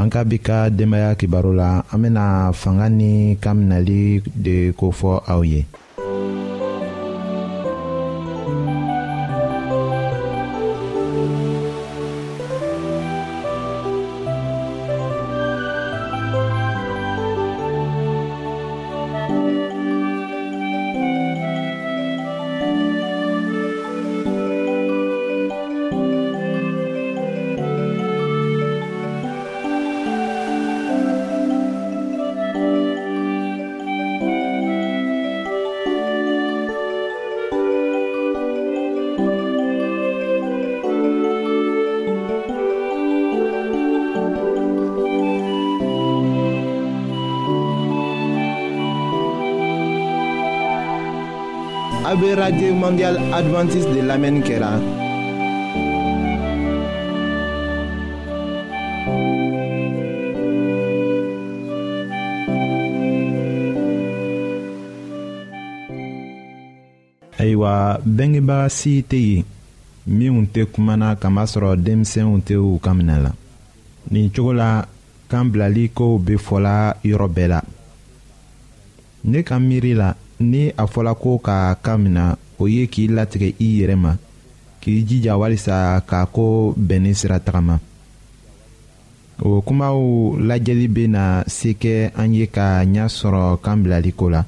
an ka bi ka denbaya kibaro la an bena fanga ni kan minɛli de kofɔ aw ye AB Radio Mondial Adventiste de lamɛnni kɛra. ayiwa bɛngebaga si tɛ yen minnu tɛ kumana kamasro denmisɛnw tɛ u ka minɛ la nin cogo la kan bilali kow la ne ka ni a fɔla ko ka kan min na o ye k'i latigɛ i yɛrɛ ma k'i jija walisa k'a ko bɛn sira tagama o kumaw lajɛli bena se kɛ an ye ka ɲa sɔrɔ kan bilaliko la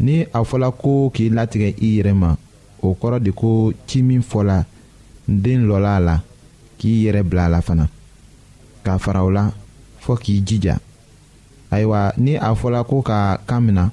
ni a fɔla ko k'i latigɛ i yɛrɛ ma o kɔrɔ de ko ci min fɔla den lɔla a la k'i yɛrɛ bila a la fana k'a fara o la fɔɔ k'i jija ayiwa ni a fɔla ko ka kan mina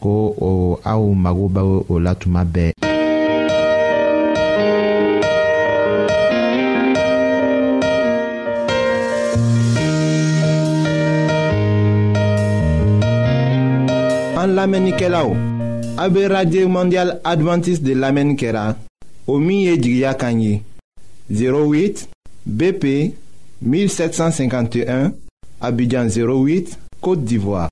ko o aw mago o la mondial adventiste de lamɛnni kɛra o min 08 bp 1751 abidjan 08 côte d'ivoire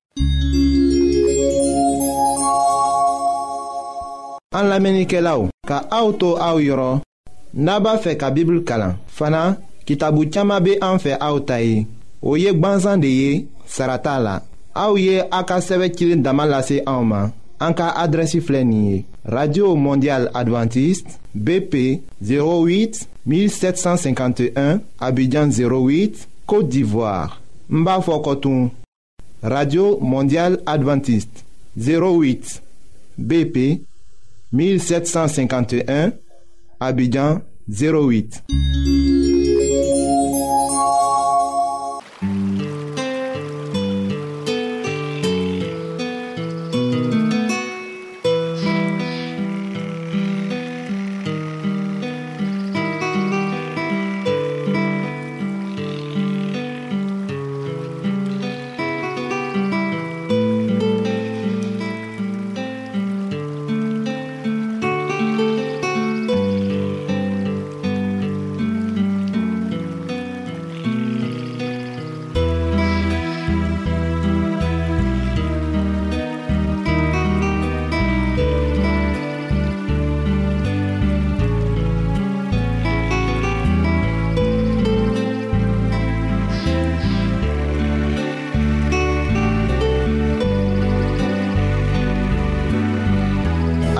An la menike la ou Ka aoutou aou yoron Naba fe ka bibl kalan Fana, ki tabou tchama be an fe aoutay Ou yek banzan de ye Sarata la Aou ye akaseve kilin damalase aouman An ka adresi flenye Radio Mondial Adventist BP 08 1751 Abidjan 08, Kote d'Ivoire Mba fokotoun Radio Mondial Adventist 08 BP 1751, Abidjan 08.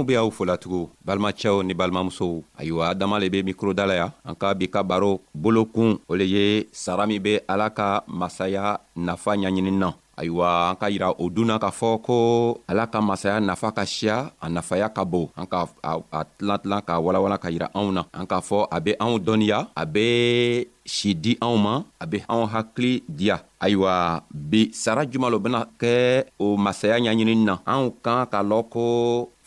balimaw be aw fola tugun balimacɛw ni balimamusow ayiwa adama le be mikro dalaya ya an ka bi ka baro bolokun o le ye sara min be ala ka masaya nafa ɲaɲini na ayiwa an ka yira o dunna k'a fɔ ko ala ka masaya nafa ka siya a nafaya ka bon an ka a tilan tilan k'a walawala ka yira anw na an k'a fɔ a be anw dɔnniya a be si di anw ma a be anw hakili diya ayiwa bi sara juman lo bena kɛ o masaya ɲaɲinini na anw kan k'a lɔn ko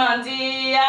মাঝিয়া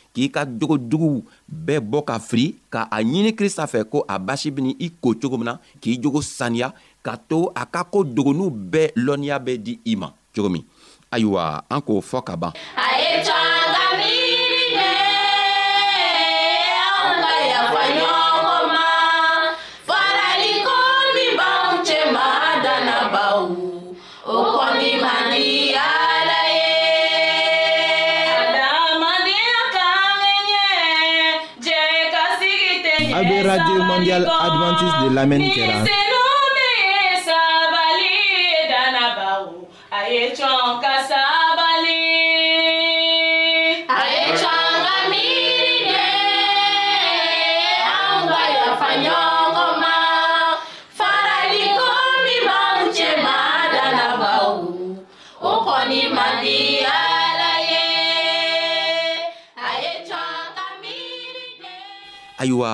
k'i ka jogo juguw bɛɛ bɔ ka ka a ɲini Krista fɛ ko a basi bɛ i ko cogo min na k'i jogo saniya ka to a ka ko dogonuw bɛɛ lɔnniya bɛ di ima. ma cogo min ayiwa an k'o mondial adventiste de lamɛnni kɛra. ayiwa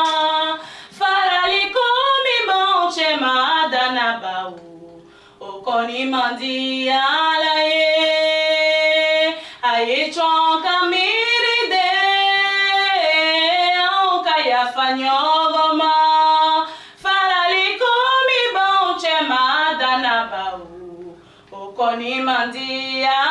mandialaye aicoka miride aokayafanyogoma falalikumi baucemadana bau okoni mandiala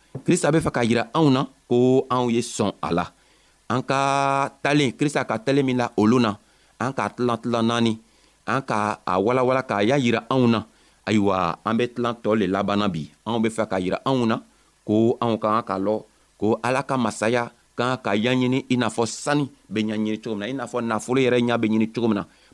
krista be fɛ k'a yira anw na ko anw ye sɔn a la an ka talen krista ka talen min la olu na an k'a tilan tilan naani an ka a walawala k'a y'a yira anw na ayiwa an be tilan tɔɔ le labanna bi anw be fɛ k'a yira anw na ko anw ka kan k'a lɔ ko ala ka masaya kan ka ɲaɲini i n'a fɔ sani be ɲaɲini cogo min na i n'a fɔ nafolo yɛrɛ ɲa be ɲini cogo min na